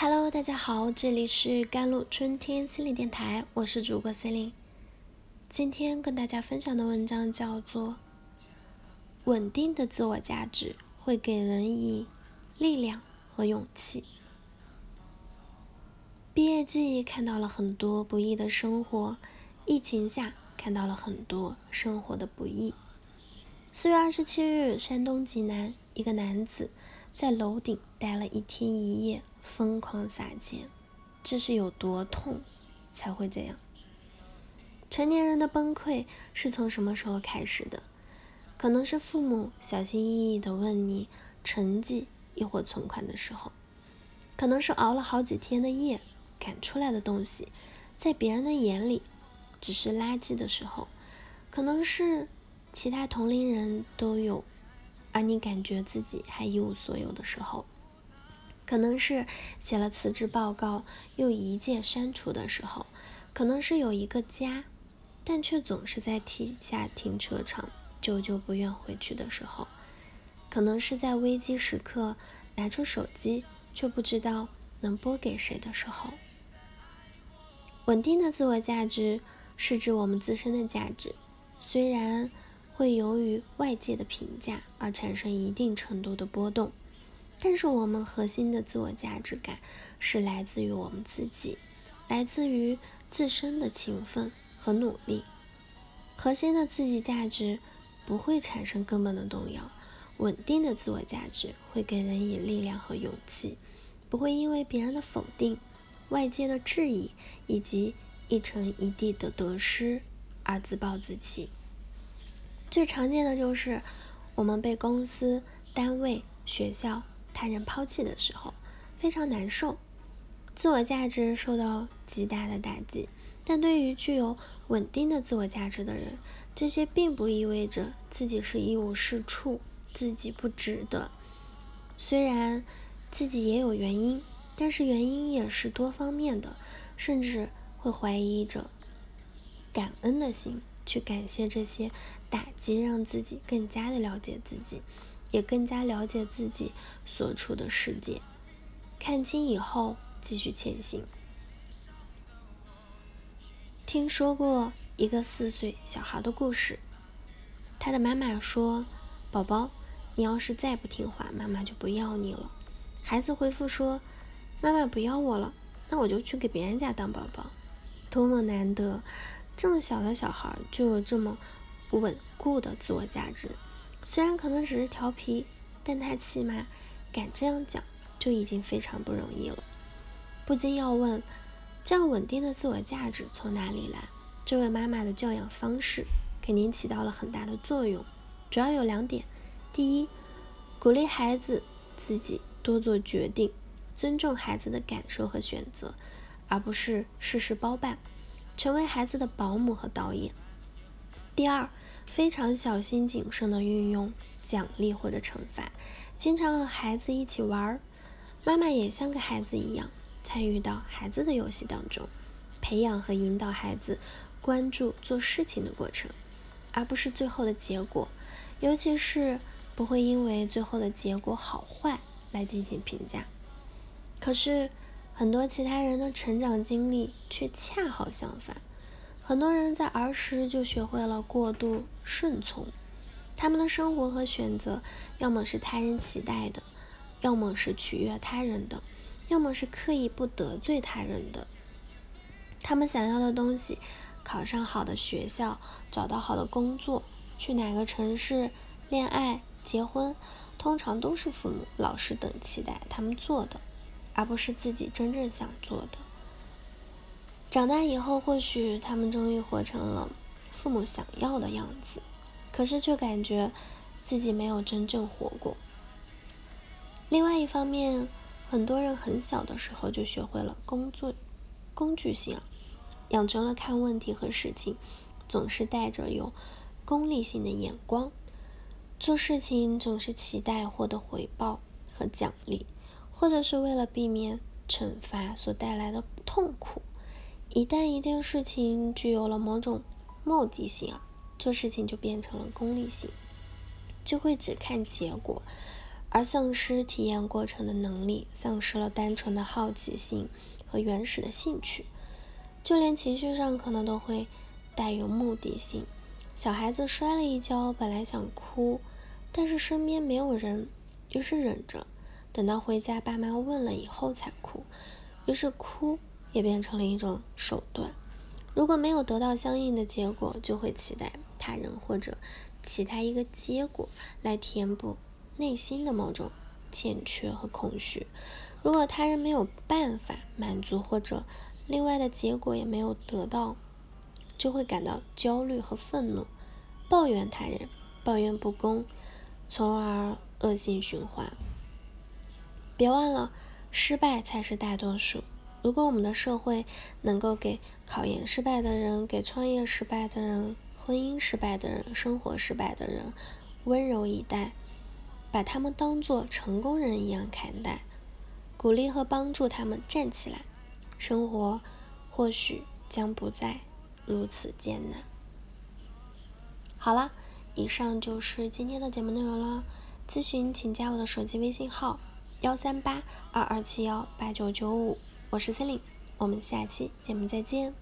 Hello，大家好，这里是甘露春天心理电台，我是主播 c e l i n e 今天跟大家分享的文章叫做《稳定的自我价值会给人以力量和勇气》。毕业季看到了很多不易的生活，疫情下看到了很多生活的不易。四月二十七日，山东济南一个男子在楼顶待了一天一夜。疯狂撒钱，这是有多痛才会这样？成年人的崩溃是从什么时候开始的？可能是父母小心翼翼的问你成绩亦或存款的时候，可能是熬了好几天的夜赶出来的东西，在别人的眼里只是垃圾的时候，可能是其他同龄人都有，而你感觉自己还一无所有的时候。可能是写了辞职报告又一键删除的时候，可能是有一个家，但却总是在地下停车场久久不愿回去的时候，可能是在危机时刻拿出手机却不知道能拨给谁的时候。稳定的自我价值是指我们自身的价值，虽然会由于外界的评价而产生一定程度的波动。但是我们核心的自我价值感是来自于我们自己，来自于自身的勤奋和努力。核心的自己价值不会产生根本的动摇，稳定的自我价值会给人以力量和勇气，不会因为别人的否定、外界的质疑以及一成一地的得失而自暴自弃。最常见的就是我们被公司、单位、学校。他人抛弃的时候，非常难受，自我价值受到极大的打击。但对于具有稳定的自我价值的人，这些并不意味着自己是一无是处，自己不值得。虽然自己也有原因，但是原因也是多方面的，甚至会怀疑着感恩的心去感谢这些打击，让自己更加的了解自己。也更加了解自己所处的世界，看清以后继续前行。听说过一个四岁小孩的故事，他的妈妈说：“宝宝，你要是再不听话，妈妈就不要你了。”孩子回复说：“妈妈不要我了，那我就去给别人家当宝宝。”多么难得，这么小的小孩就有这么稳固的自我价值。虽然可能只是调皮，但他起码敢这样讲，就已经非常不容易了。不禁要问：这样稳定的自我价值从哪里来？这位妈妈的教养方式肯定起到了很大的作用，主要有两点：第一，鼓励孩子自己多做决定，尊重孩子的感受和选择，而不是事事包办，成为孩子的保姆和导演；第二。非常小心谨慎地运用奖励或者惩罚，经常和孩子一起玩儿，妈妈也像个孩子一样参与到孩子的游戏当中，培养和引导孩子关注做事情的过程，而不是最后的结果，尤其是不会因为最后的结果好坏来进行评价。可是很多其他人的成长经历却恰好相反。很多人在儿时就学会了过度顺从，他们的生活和选择要么是他人期待的，要么是取悦他人的，要么是刻意不得罪他人的。他们想要的东西，考上好的学校，找到好的工作，去哪个城市，恋爱、结婚，通常都是父母、老师等期待他们做的，而不是自己真正想做的。长大以后，或许他们终于活成了父母想要的样子，可是却感觉自己没有真正活过。另外一方面，很多人很小的时候就学会了工作工具性，养成了看问题和事情总是带着有功利性的眼光，做事情总是期待获得回报和奖励，或者是为了避免惩罚所带来的痛苦。一旦一件事情具有了某种目的性啊，做事情就变成了功利性，就会只看结果，而丧失体验过程的能力，丧失了单纯的好奇心和原始的兴趣，就连情绪上可能都会带有目的性。小孩子摔了一跤，本来想哭，但是身边没有人，于是忍着，等到回家爸妈问了以后才哭，于是哭也变成了一种手段。如果没有得到相应的结果，就会期待他人或者其他一个结果来填补内心的某种欠缺和空虚。如果他人没有办法满足，或者另外的结果也没有得到，就会感到焦虑和愤怒，抱怨他人，抱怨不公，从而恶性循环。别忘了，失败才是大多数。如果我们的社会能够给考研失败的人、给创业失败的人、婚姻失败的人、生活失败的人温柔以待，把他们当做成功人一样看待，鼓励和帮助他们站起来，生活或许将不再如此艰难。好了，以上就是今天的节目内容了。咨询请加我的手机微信号：幺三八二二七幺八九九五。我是 Celine，我们下期节目再见。